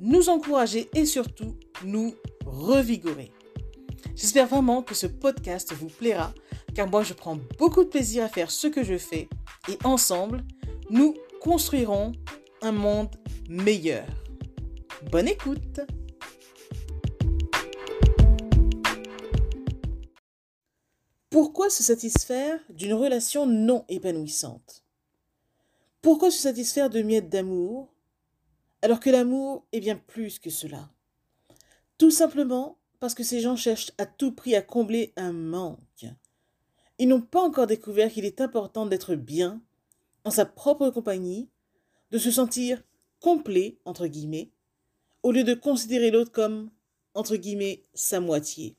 nous encourager et surtout nous revigorer. J'espère vraiment que ce podcast vous plaira car moi je prends beaucoup de plaisir à faire ce que je fais et ensemble, nous construirons un monde meilleur. Bonne écoute Pourquoi se satisfaire d'une relation non épanouissante? Pourquoi se satisfaire de miettes d'amour? Alors que l'amour est bien plus que cela Tout simplement parce que ces gens cherchent à tout prix à combler un manque. Ils n'ont pas encore découvert qu'il est important d'être bien en sa propre compagnie, de se sentir complet, entre guillemets, au lieu de considérer l'autre comme, entre guillemets, sa moitié.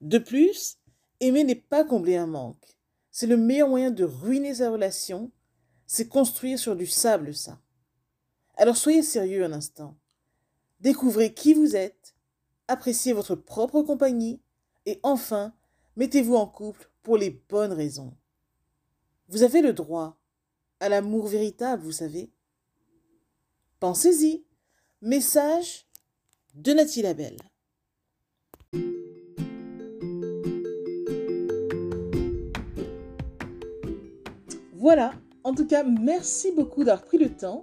De plus, aimer n'est pas combler un manque. C'est le meilleur moyen de ruiner sa relation, c'est construire sur du sable ça. Alors soyez sérieux un instant. Découvrez qui vous êtes, appréciez votre propre compagnie et enfin, mettez-vous en couple pour les bonnes raisons. Vous avez le droit à l'amour véritable, vous savez. Pensez-y. Message de Nathalie Labelle. Voilà, en tout cas, merci beaucoup d'avoir pris le temps